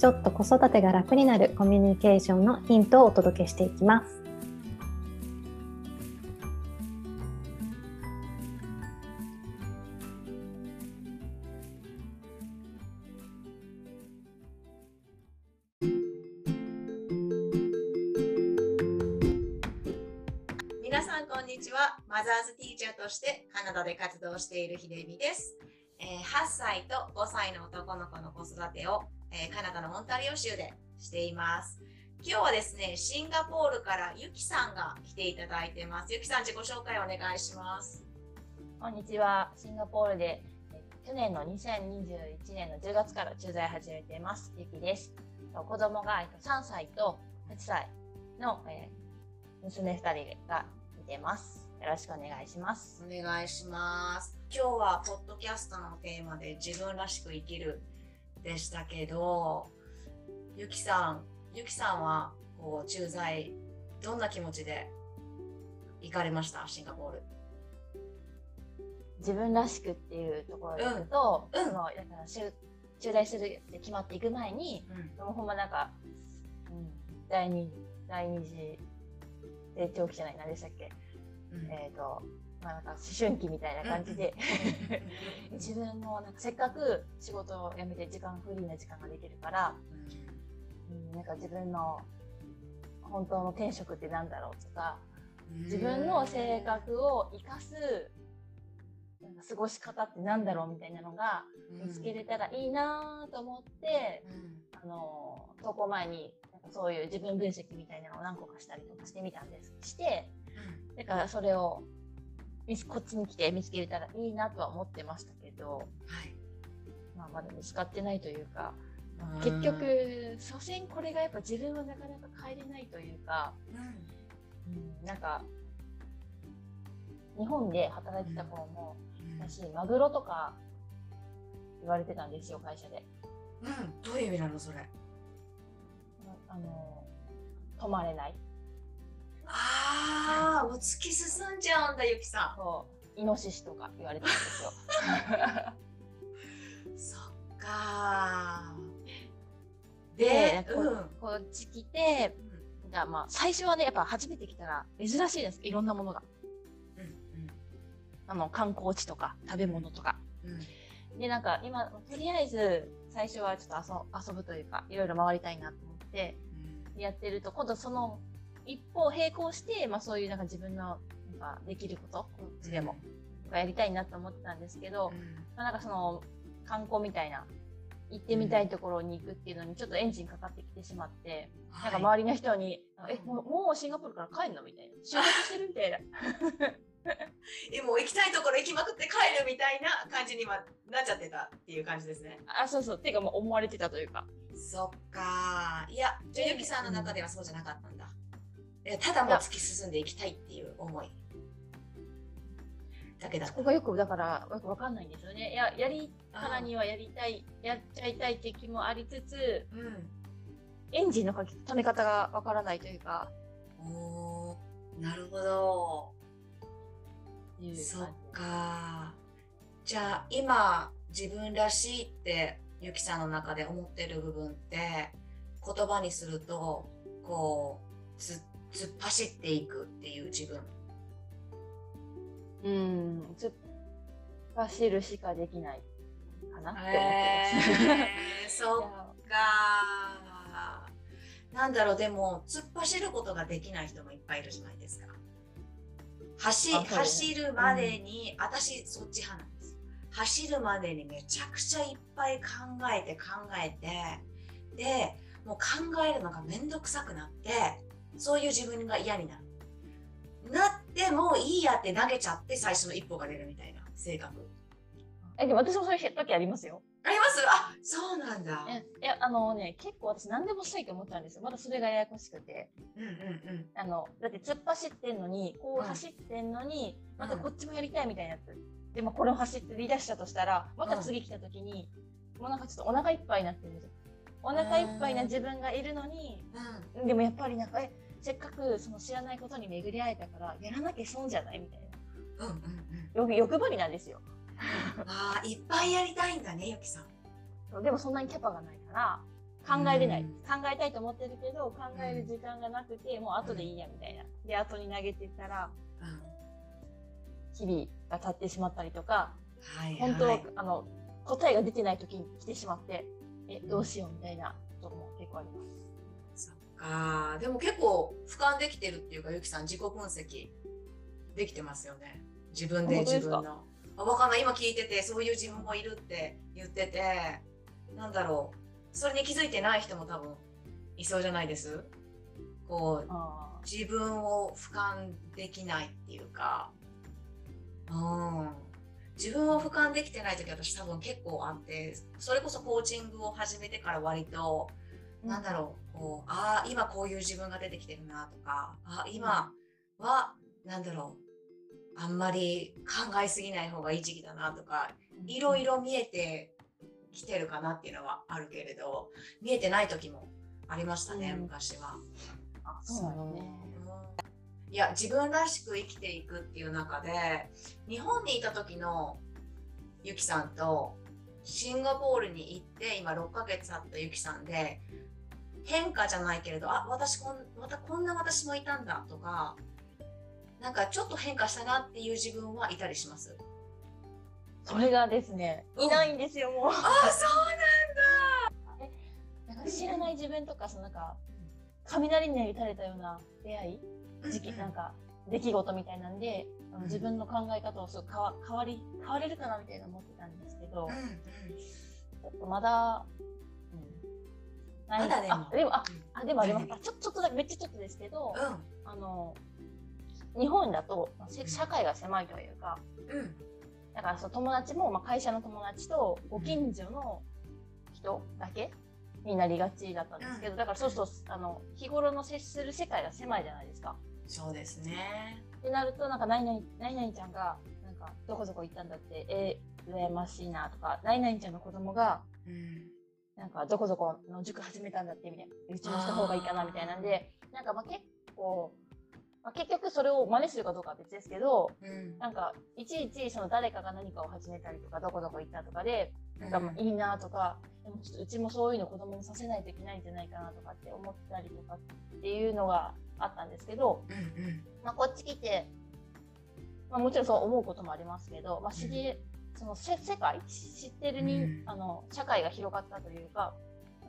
ちょっと子育てが楽になるコミュニケーションのヒントをお届けしていきます皆さんこんにちは。マザーズティーチャーとしてカナダで活動している秀美です。えー8歳と5歳の男の子の子育てを、えーカナダのオンタリオ州でしています。今日はですね、シンガポールからゆきさんが来ていただいてます。ゆきさん自己紹介お願いします。こんにちは。シンガポールでえ去年の2021年の10月から駐在始めています。ゆきです。と子供がえっと3歳と8歳の、えー娘2人がいてます。よろしくお願いします。お願いします。今日はポッドキャストのテーマで自分らしく生きるでしたけど、ゆきさん、ゆきさんはこう駐在どんな気持ちで行かれました？シンガポール。自分らしくっていうところで言うと、うん。うん。そのだから駐駐在するって決まっていく前に、うん。もうほんまなんか、うん、第二第二次成長期じゃない何でしたっけ？うん。えっ、と、まあなんか思春期みたいな感じで、自分もなんかせっかく仕事を辞めて時間、フリーな時間ができるから、うん、なんか自分の本当の転職ってなんだろうとか、自分の性格を生かすなんか過ごし方ってなんだろうみたいなのが見つけれたらいいなと思って、あの、投稿前になんかそういう自分分析みたいなのを何個かしたりとかしてみたんです。して、だからそれをこっちに来て見つけれたらいいなとは思ってましたけど、はい。まあ、まだ見つかってないというか、うん。結局、所詮これがやっぱ自分はなかなか変えれないというか、うん、なんか、日本で働いてた頃も、私、マグロとか言われてたんですよ、会社で。うん、どういう意味なのそれ？あの、止まれない。ああ、もう突き進んじゃうんだ、ゆきさそう、イノシシとか言われてたんですよ。ん。そっかー。で、うん。こっち来て、じゃあまあ、最初はね、やっぱ初めて来たら珍しいです。いろんなものが。うんあの、観光地とか、食べ物とか。うんうんで、なんか今、とりあえず、最初はちょっと遊遊ぶというか、いろいろ回りたいなと思って、やってると、今度その、一方並行して、まあそういうなんか自分の、なんかできること、こっちでも、やりたいなと思ってたんですけど、まあ、なんかその、観光みたいな、行ってみたいところに行くっていうのにちょっとエンジンかかってきてしまって、なんかはい周りの人に、え、もうもうシンガポールから帰るのみたいな。就活してるみたいな。えもう行きたいところ行きまくって帰るみたいな感じにはなっちゃってたっていう感じですね。あ、そうそう。ていうかもう思われてたというか。そっかー。いや、じゃあゆきさんの中ではそうじゃなかったんだ。いやただもう突き進んでいきたいっていう思い。だけだったそこがよく、だから、よくわかんないんですよね。いや、やり、からにはやりたい、やっちゃいたいって気もありつつ、うん。エンジンのかけ止め方がわからないというか、おーなるほど。そっ感か。じゃあ今自分らしいってゆきさんの中で思ってる部分って言葉にするとこうつ突っ走っていくっていう自分。じ。うん、突っ走るしかできないかなって思ってます。へーそっか。なんだろうでも突っ走ることができない人もいっぱいいるじゃないですか。走走るまでに、私そっち派なんですよ。走るまでにめちゃくちゃいっぱい考えて考えてでもう考えるのがめんどくさくなってそういう自分が嫌になる。なってもういいやって投げちゃって最初の一歩が出るみたいな性格。え、でも私もそういう時ありますよ。あります？あそうなんだ。えいや、あのね、結構私何でもしたいと思ったんですよ。まだそれがややこしくて。うんうんうん。あの、だって突っ走ってんのに、こううん走ってんのに、んまたこっちもやりたいみたいなやつ。でもこれを走って離脱したとしたら、また次来た時に、もうなんかちょっとお腹いっぱいになってるんですよ。お腹いっぱいな自分がいるのに、うんでもやっぱりなんか、え、せっかくその知らないことに巡り会えたから、やらなきゃ損じゃないみたいな。うんうんうん。欲欲張りなんですよ。ああ、いっぱいやりたいんだね、ゆきさん。でもそんなにキャパがないから、考えれない。うん考えたいと思ってるけど、考える時間がなくて、もう後でいいやみたいな。で、後に投げてったら、うん。日々が経ってしまったりとか、はい、本当、はい。あの、答えが出てない時に来てしまって、え、どうしようみたいなことも結構あります。そっか。でも結構俯瞰できてるっていうか、ゆきさん自己分析できてますよね。自分で自分の。あ、わかんない。今聞いてて、そういう自分もいるって言ってて、なんだろう。それに気づいてない人も多分いそうじゃないです？こう、あ自分を俯瞰できないっていうか、うん、自分を俯瞰できてない時私多分結構あってそれこそコーチングを始めてから割と、ーなんだろうこうああ今こういう自分が出てきてるなとかあ今はなんだろうあんまり考えすぎない方がいい時期だなとかいろいろ見えてきてるかなっていうのはあるけれど見えてない時もありましたね、うん。昔は。あ、そう。ね。いや自分らしく生きていくっていう中で日本にいた時のゆきさんとシンガポールに行って今6ヶ月あったゆきさんで変化じゃないけれどあ私こんまたこんな私もいたんだとかなんかちょっと変化したなっていう自分はいたりします？それがですね、いないんですよ、もう。あそう なんか知らない自分とか、そのなんか、雷に打たれたような出会い時期、なんか、出来事みたいなんで、自分の考え方をすごい変わ変わり、変われるかなみたいな思ってたんですけど、うんうん。ちょっとまだ、うん。ない。まだでも。あ、でも、あ、うん。あでもあります。あちょちょっとだけ、めっちゃちょっとですけど、あの、日本だと、社会が狭いというか、うん。うんだからその友達も、まあ、会社の友達とご近所の人だけになりがちだったんですけど、だからそうするとあの日頃の接する世界が狭いじゃないですか。そうですね。ってなるとなんか何々何々ちゃんがなんかどこどこ行ったんだってえー、羨ましいなとか何々ちゃんの子供がうん。なんかどこどこの塾始めたんだってみたいな。うちもした方がいいかなみたいなんでなんかまあ結構、まあ、結局それを真似するかどうかは別ですけどうん。なんかいちいちその誰かが何かを始めたりとかどこどこ行ったとかでなんかまあいいなとか、でもちょっとうちもそういうの子供にさせないといけないんじゃないかなとかって思ったりとかっていうのがあったんですけど、うんうん。まあ、こっち来て、まあ、もちろんそう思うこともありますけど、まあ、知り、そのせ世界知ってるに、うん。あの社会が広がったというか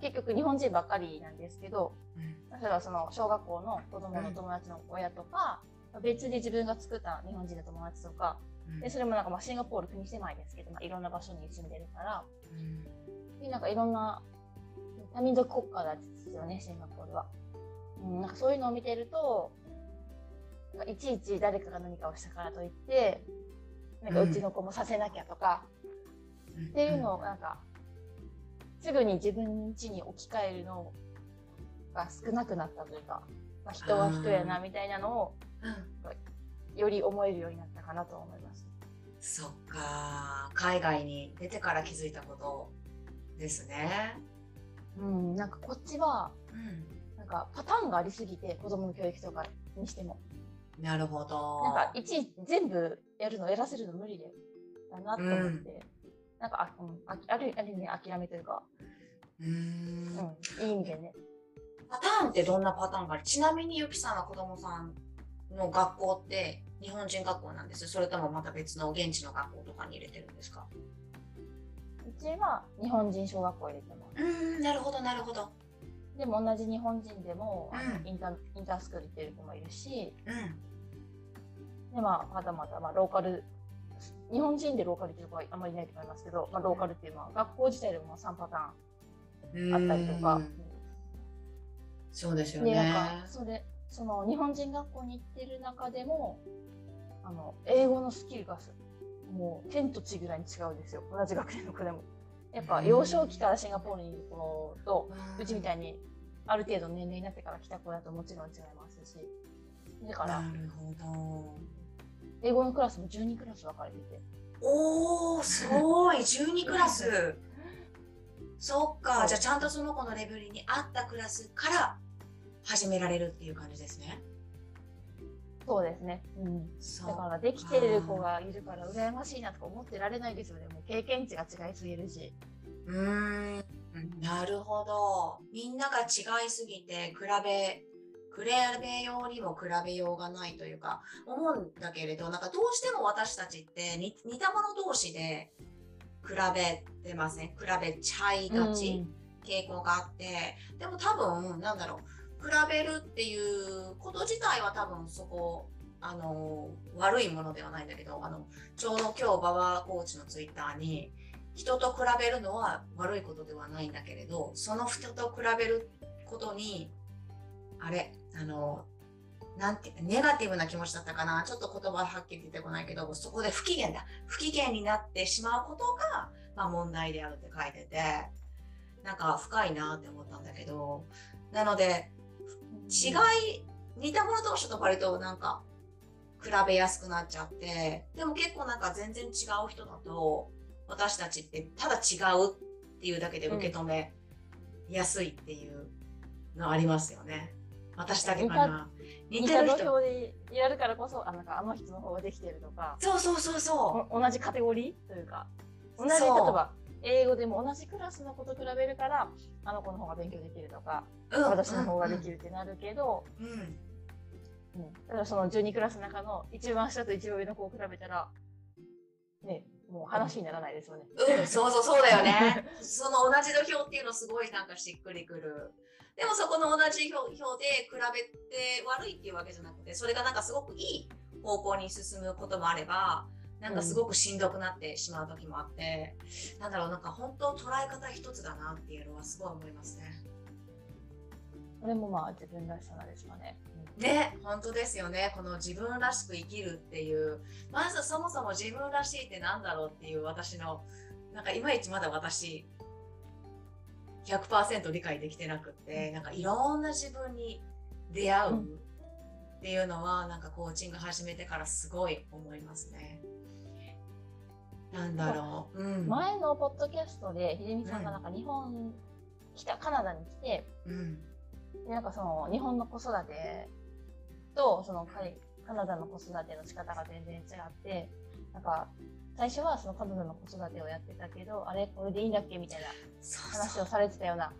結局日本人ばっかりなんですけどうん。例えばその小学校の子供の友達の親とか、別に自分が作った日本人の友達とかうん。でそれもなんかまあシンガポール国狭いですけど、まあ、いろんな場所に住んでるからうん。でなんかいろんな多民族国家ですよねシンガポールは、うん、なんかそういうのを見てるとなんかいちいち誰かが何かをしたからといってなんかうちの子もさせなきゃとか、うん。っていうのをなんかすぐに自分家に置き換えるのが少なくなったというか、まあ、人は人やなみたいなのをうん。より思えるようになったかなと思います。そっか。海外に出てから気づいたことですね。うん、なんかこっちはうん、なんかパターンがありすぎて子供の教育とかにしても。なるほど。なんかいちいち全部やるのやらせるの無理でだなと思って、なんかあ,、うん、ああるある意味諦めというか、うーん。うん、いい意味でね。パターンってどんなパターンがある？ちなみにゆきさんは子供さんの学校って日本人学校なんですそれともまた別の現地の学校とかに入れてるんですか？うちは日本人小学校入れてます。うーんなるほどなるほど。でも同じ日本人でも、うん。インターインタースクール行ってる子もいるし。うん。で、まあ、まだまだ、まあ、ローカル日本人でローカルっていう子はあんまりいないと思いますけど、まあ、ローカルっていうのは学校自体でも3パターンあったりとかそうですよで、ね。なんか、それ、その日本人学校に行ってる中でも、あの、英語のスキルがすもう天と地ぐらいに違うんですよ。同じ学年の子でも。やっぱ幼少期からシンガポールにいる子と、うちみたいにある程度年齢になってから来た子だともちろん違いますし。だから、なるほど。英語のクラスも12クラス分かれてて。おー、すごい、12クラス。そっか、じゃあちゃんとその子のレベルに合ったクラスから始められるっていう感じですね。そうですね。うん。そうだからできてる子がいるから羨ましいなとか思ってられないですよね。もう経験値が違いすぎるし。うーん、なるほど。みんなが違いすぎて、比べ、比べようにも比べようがないというか、思うんだけれど、なんかどうしても私たちって似似た者同士で比べてません、比べちゃいがち。傾向があってでも多分なんだろう比べるっていうこと自体は多分そこあの悪いものではないんだけどあのちょうど今日馬場コーチのツイッターに人と比べるのは悪いことではないんだけれどその人と比べることにあれあのなんてネガティブな気持ちだったかな。ちょっと言葉はっきり出てこないけどそこで不機嫌だ。不機嫌になってしまうことが、まあ、問題であるって書いててなんか深いなって思ったんだけど。なので違い似た者同士と割となんか比べやすくなっちゃってでも結構なんか全然違う人だと私たちってただ違うっていうだけで受け止めやすいっていうのありますよね。私だけかな。似てる人。俵でやるからこそ、あなんかあの人の方ができてるとか、そうそうそうそお同じカテゴリーというか、同じ例えば英語でも同じクラスの子と比べるから、あの子の方が勉強できるとか、う。うん私の方ができるってなるけど、うん。うんうん、だからその12クラスの中の一番下と一番上の子を比べたら、ね、もう話にならないですよね。うん、そうそうそうだよね。その同じ土俵っていうのすごいなんかしっくりくる。でもそこの同じ表表で比べて悪いっていうわけじゃなくて、それがなんかすごくいい方向に進むこともあれば、なんかすごくしんどくなってしまう時もあって、なんだろう、なんか本当捉え方一つだなっていうのはすごい思いますね。それもまあ自分らしさなんですかね。ね、本当ですよね。この自分らしく生きるっていう、まずそもそも自分らしいってなんだろうっていう私の、なんかいまいちまだ私、100%理解できてなくって、なんかいろんな自分に出会うっていうのは、なんかコーチング始めてからすごい思いますね。なんだろう。うん。前のポッドキャストで秀美さんがなんか日本来たカナダに来てうん。でなんかその日本の子育てとそのカナダの子育ての仕方が全然違ってなんか最初はそのカナダの子育てをやってたけどあれこれでいいんだっけみたいな。話をされてたような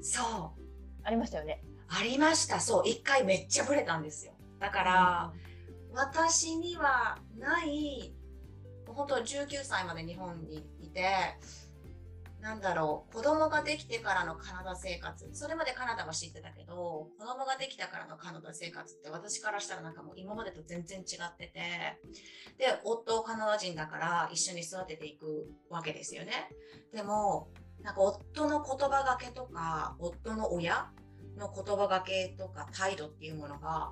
そう。ありましたよね。ありました。そう。一回めっちゃブレたんですよ。だから、私にはない本当19歳まで日本にいてなんだろう子供ができてからのカナダ生活。それまでカナダは知ってたけど子供ができたからのカナダ生活って私からしたらなんかもう今までと全然違ってて。で夫カナダ人だから一緒に育てていくわけですよね。でもなんか夫の言葉がけとか夫の親の言葉がけとか態度っていうものが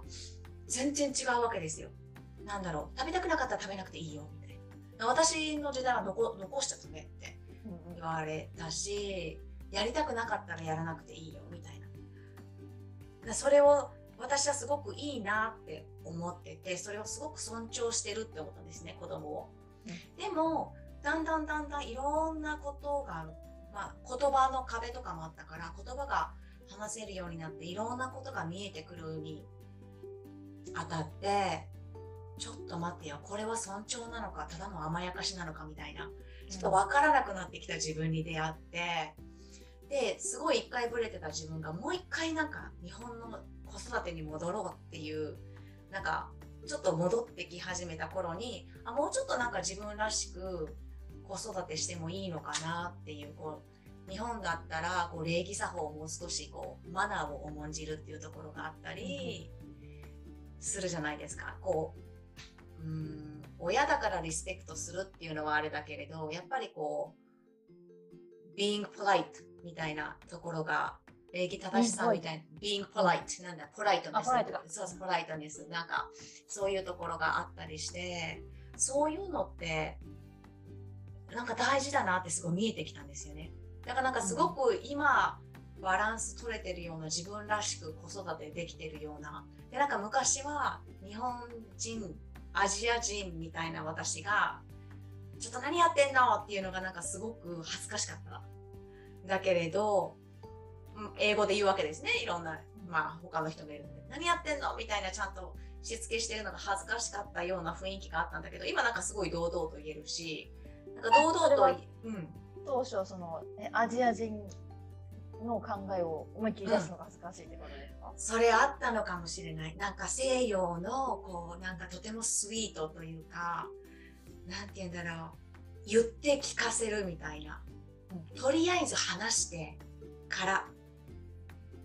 全然違うわけですよ。なんだろう食べたくなかったら食べなくていいよみたいな。私の時代は残残しちゃダメって。言われたしやりたくなかったらやらなくていいよみたいな。だそれを私はすごくいいなって思っててそれをすごく尊重してるって思ったんですね子供を、でもだんだんだんだんいろんなことが、まあ、言葉の壁とかもあったから言葉が話せるようになっていろんなことが見えてくるにあたってちょっと待ってよこれは尊重なのかただの甘やかしなのかみたいなちょっと分からなくなってきた自分に出会ってですごい一回ブレてた自分がもう一回なんか日本の子育てに戻ろうっていうなんかちょっと戻ってき始めた頃にあもうちょっとなんか自分らしく子育てしてもいいのかなっていうこう日本だったらこう礼儀作法をもう少しこうマナーを重んじるっていうところがあったりするじゃないですか。こううん親だからリスペクトするっていうのはあれだけれどやっぱりこう being polite みたいなところが礼儀正しさみたいな being polite なんだポライトネスそうそうポライトネスなんかそういうところがあったりしてそういうのってなんか大事だなってすごい見えてきたんですよね。だからなんかすごく今、バランス取れてるような自分らしく子育てできてるような。で、なんか昔は日本人、アジア人みたいな私が、ちょっと何やってんのっていうのがなんかすごく恥ずかしかった。だけれど、英語で言うわけですね。いろんな、まあ他の人がいるので。何やってんのみたいなちゃんとしつけしてるのが恥ずかしかったような雰囲気があったんだけど、今なんかすごい堂々と言えるし、なんか堂々と、うん。当初そのえアジア人の考えを思いっきり出すのが恥ずかしいってことですか、うん、それあったのかもしれない。なんか西洋のこうなんかとてもスイートというか、なんて言うんだろう、言って聞かせるみたいな。うん、とりあえず話してから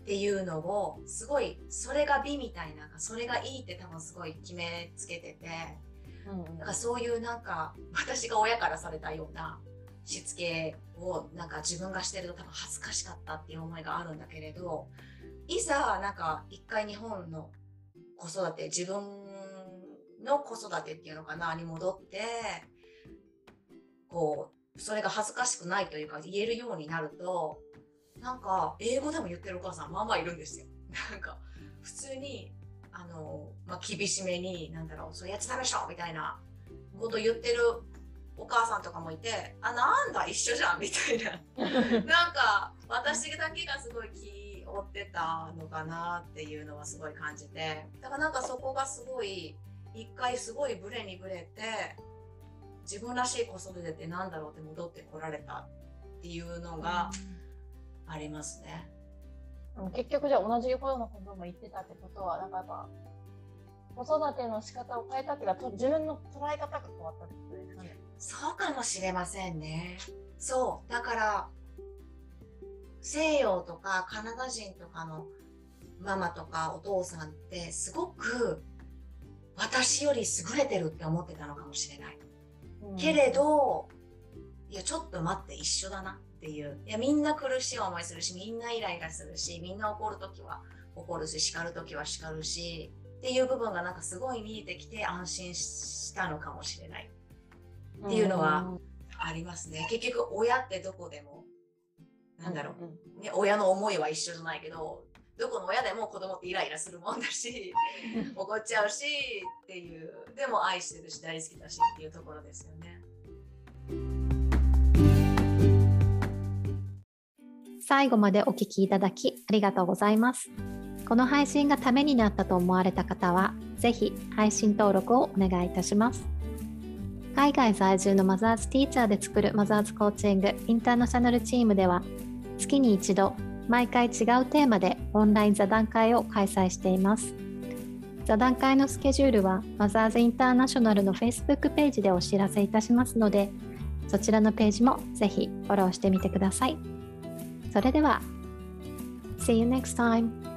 っていうのをすごいそれが美みたいなそれがいいって多分すごい決めつけてて、うんうん、かそういうなんか私が親からされたようなしつけをなんか自分がしてると多分恥ずかしかったっていう思いがあるんだけれどいざなんか一回日本の子育て自分の子育てっていうのかなに戻ってこうそれが恥ずかしくないというか言えるようになるとなんか英語でも言ってるお母さんまあまあいるんですよ。なんか普通にあの、まあ、厳しめになんだろうそれやっちゃダメでしょみたいなこと言ってるお母さんとかもいてあなんだ一緒じゃんみたいな なんか私だけがすごい気負ってたのかなっていうのはすごい感じてだからなんかそこがすごい一回すごいブレにブレて自分らしい子育てってなんだろうって戻ってこられたっていうのがありますね。結局じゃあ同じようなことも言ってたってことはなんかやっぱ子育ての仕方を変えたっていうか自分の捉え方が変わったってことですかね。そうかもしれませんね。そう。だから、西洋とかカナダ人とかのママとかお父さんってすごく私より優れてるって思ってたのかもしれない。うん、けれど、いや、ちょっと待って、一緒だなっていう。いや、みんな苦しい思いするし、みんなイライラするし、みんな怒るときは怒るし、叱るときは叱るし、っていう部分がなんかすごい見えてきて安心したのかもしれない。っていうのはありますね。結局親ってどこでも、なんだろう、ね、親の思いは一緒じゃないけど、どこの親でも子供ってイライラするもんだし、怒っちゃうしっていう、でも愛してるし大好きだしっていうところですよね。最後までお聞きいただきありがとうございます。この配信がためになったと思われた方は、ぜひ配信登録をお願いいたします。海外在住のマザーズティーチャーで作るマザーズコーチングインターナショナルチームでは月に一度毎回違うテーマでオンライン座談会を開催しています座談会のスケジュールはマザーズインターナショナルの Facebook ページでお知らせいたしますのでそちらのページもぜひフォローしてみてくださいそれでは See you next time!